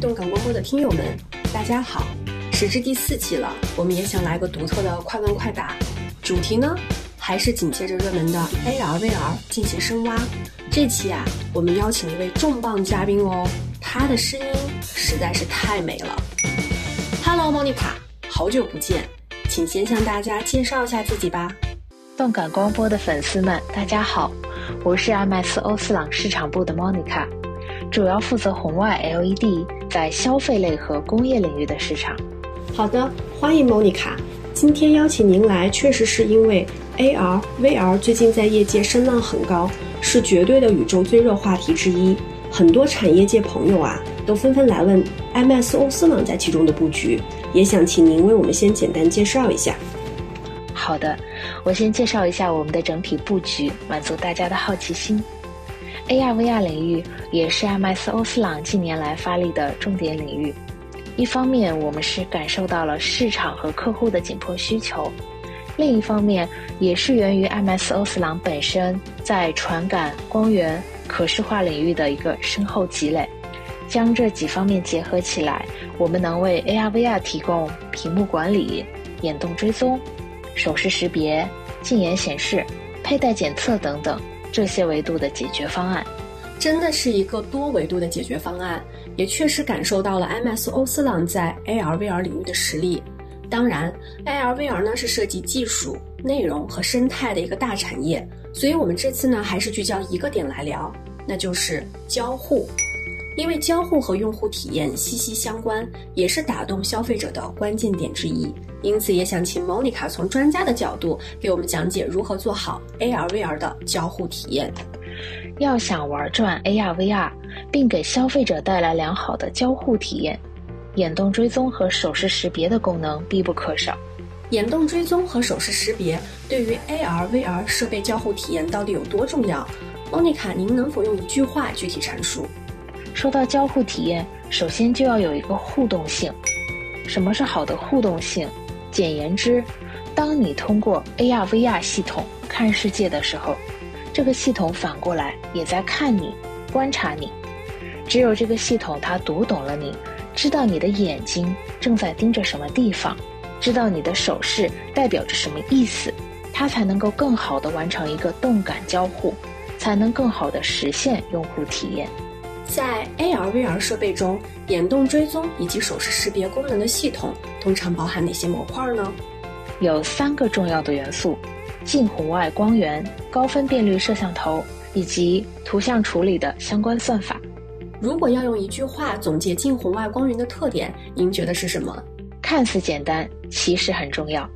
动感光波的听友们，大家好！时至第四期了，我们也想来个独特的快问快答，主题呢还是紧接着热门的 AR VR 进行深挖。这期啊，我们邀请一位重磅嘉宾哦，他的声音实在是太美了。Hello，Monica，好久不见，请先向大家介绍一下自己吧。动感光波的粉丝们，大家好，我是 MS 欧司朗市场部的 Monica，主要负责红外 LED 在消费类和工业领域的市场。好的，欢迎 Monica。今天邀请您来，确实是因为 AR、VR 最近在业界声浪很高，是绝对的宇宙最热话题之一。很多产业界朋友啊，都纷纷来问 IMAX 欧司朗在其中的布局，也想请您为我们先简单介绍一下。好的，我先介绍一下我们的整体布局，满足大家的好奇心。AR、VR 领域也是 MS 欧司朗近年来发力的重点领域。一方面，我们是感受到了市场和客户的紧迫需求；另一方面，也是源于 MS 欧司朗本身在传感、光源、可视化领域的一个深厚积累。将这几方面结合起来，我们能为 AR、VR 提供屏幕管理、眼动追踪、手势识别、近眼显示、佩戴检测等等这些维度的解决方案。真的是一个多维度的解决方案，也确实感受到了 MS 欧司朗在 AR VR 领域的实力。当然，AR VR 呢是涉及技术、内容和生态的一个大产业，所以我们这次呢还是聚焦一个点来聊，那就是交互。因为交互和用户体验息息相关，也是打动消费者的关键点之一。因此，也想请 Monica 从专家的角度给我们讲解如何做好 AR VR 的交互体验。要想玩转 AR VR，并给消费者带来良好的交互体验，眼动追踪和手势识别的功能必不可少。眼动追踪和手势识别对于 AR VR 设备交互体验到底有多重要？Monica，您能否用一句话具体阐述？说到交互体验，首先就要有一个互动性。什么是好的互动性？简言之，当你通过 AR VR 系统看世界的时候。这个系统反过来也在看你，观察你。只有这个系统它读懂了你，知道你的眼睛正在盯着什么地方，知道你的手势代表着什么意思，它才能够更好的完成一个动感交互，才能更好的实现用户体验。在 AR VR 设备中，眼动追踪以及手势识别功能的系统通常包含哪些模块呢？有三个重要的元素。近红外光源、高分辨率摄像头以及图像处理的相关算法。如果要用一句话总结近红外光源的特点，您觉得是什么？看似简单，其实很重要。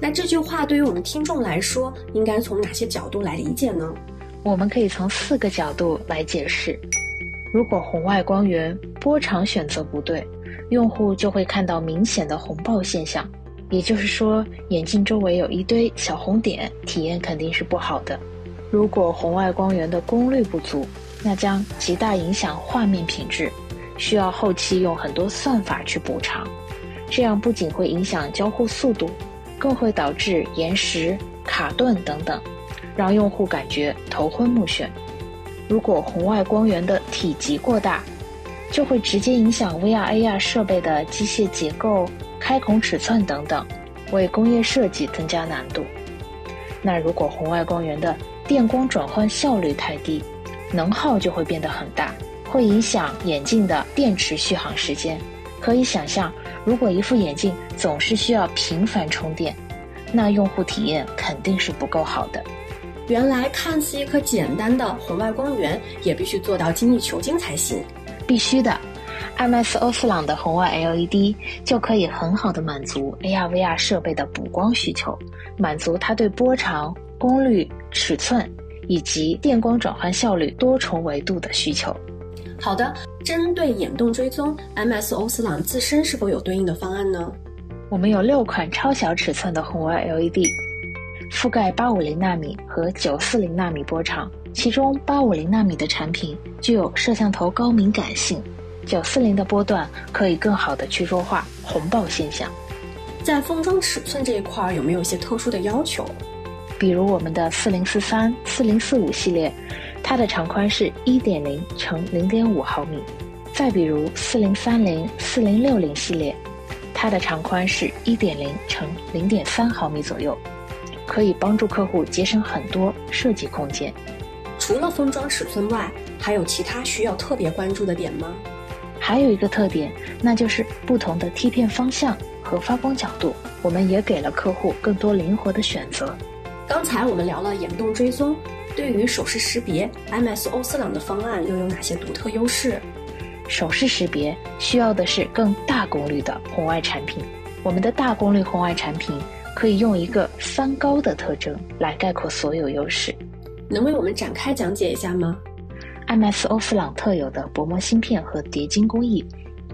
那这句话对于我们听众来说，应该从哪些角度来理解呢？我们可以从四个角度来解释。如果红外光源波长选择不对，用户就会看到明显的红爆现象。也就是说，眼镜周围有一堆小红点，体验肯定是不好的。如果红外光源的功率不足，那将极大影响画面品质，需要后期用很多算法去补偿。这样不仅会影响交互速度，更会导致延时、卡顿等等，让用户感觉头昏目眩。如果红外光源的体积过大，就会直接影响 VR、AR 设备的机械结构。开孔尺寸等等，为工业设计增加难度。那如果红外光源的电光转换效率太低，能耗就会变得很大，会影响眼镜的电池续航时间。可以想象，如果一副眼镜总是需要频繁充电，那用户体验肯定是不够好的。原来看似一颗简单的红外光源，也必须做到精益求精才行。必须的。IMAX 欧司朗的红外 LED 就可以很好的满足 AR/VR 设备的补光需求，满足它对波长、功率、尺寸以及电光转换效率多重维度的需求。好的，针对眼动追踪，IMAX 欧司朗自身是否有对应的方案呢？我们有六款超小尺寸的红外 LED，覆盖八五零纳米和九四零纳米波长，其中八五零纳米的产品具有摄像头高敏感性。九四零的波段可以更好的去弱化红爆现象，在封装尺寸这一块有没有一些特殊的要求？比如我们的四零四三、四零四五系列，它的长宽是一点零乘零点五毫米，再比如四零三零、四零六零系列，它的长宽是一点零乘零点三毫米左右，可以帮助客户节省很多设计空间。除了封装尺寸外，还有其他需要特别关注的点吗？还有一个特点，那就是不同的贴片方向和发光角度，我们也给了客户更多灵活的选择。刚才我们聊了眼动追踪，对于手势识别，MS 欧司朗的方案又有哪些独特优势？手势识别需要的是更大功率的红外产品，我们的大功率红外产品可以用一个三高的特征来概括所有优势。能为我们展开讲解一下吗？IMS 欧司朗特有的薄膜芯片和叠晶工艺，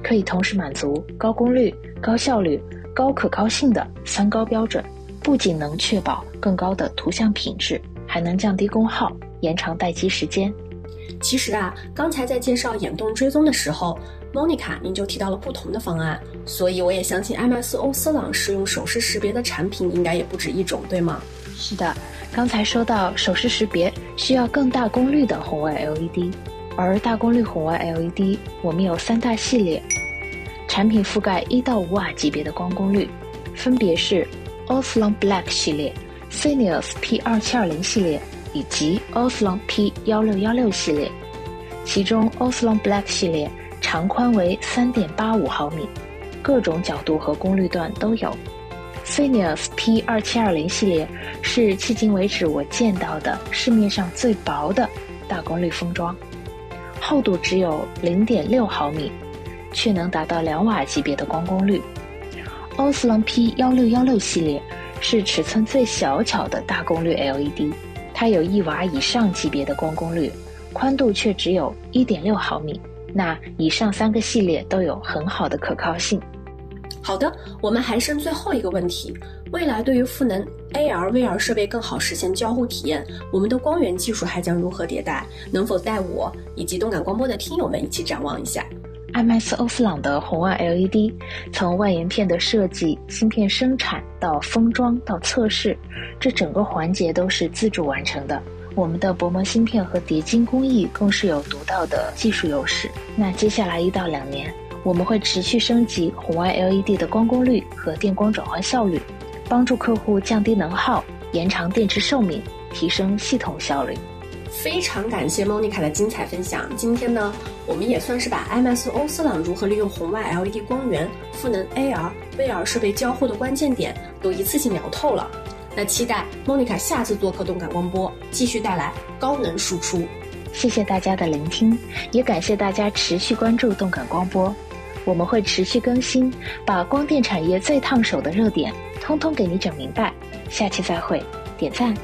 可以同时满足高功率、高效率、高可靠性的三高标准。不仅能确保更高的图像品质，还能降低功耗、延长待机时间。其实啊，刚才在介绍眼动追踪的时候，Monica 您就提到了不同的方案，所以我也相信 MS 欧司朗使用手势识别的产品应该也不止一种，对吗？是的。刚才说到手势识别需要更大功率的红外 LED，而大功率红外 LED 我们有三大系列，产品覆盖一到五瓦级别的光功率，分别是 o s l o n Black 系列、s i n i u s P2720 系列以及 o s l o n P1616 系列。其中 o s l o n Black 系列长宽为3.85毫米，各种角度和功率段都有。f i n i u s P2720 系列是迄今为止我见到的市面上最薄的大功率封装，厚度只有0.6毫米，却能达到两瓦级别的光功率。o s l o n P1616 系列是尺寸最小巧的大功率 LED，它有一瓦以上级别的光功率，宽度却只有1.6毫米。那以上三个系列都有很好的可靠性。好的，我们还剩最后一个问题：未来对于赋能 AR、VR 设备更好实现交互体验，我们的光源技术还将如何迭代？能否带我以及动感光波的听友们一起展望一下？IMS 欧司朗的红外 LED，从外延片的设计、芯片生产到封装到测试，这整个环节都是自主完成的。我们的薄膜芯片和叠晶工艺更是有独到的技术优势。那接下来一到两年。我们会持续升级红外 LED 的光功率和电光转换效率，帮助客户降低能耗、延长电池寿命、提升系统效率。非常感谢 Monica 的精彩分享。今天呢，我们也算是把 IMS 欧司朗如何利用红外 LED 光源赋能 AR、VR 设备交互的关键点都一次性聊透了。那期待莫妮卡下次做客动感光波，继续带来高能输出。谢谢大家的聆听，也感谢大家持续关注动感光波。我们会持续更新，把光电产业最烫手的热点，通通给你整明白。下期再会，点赞。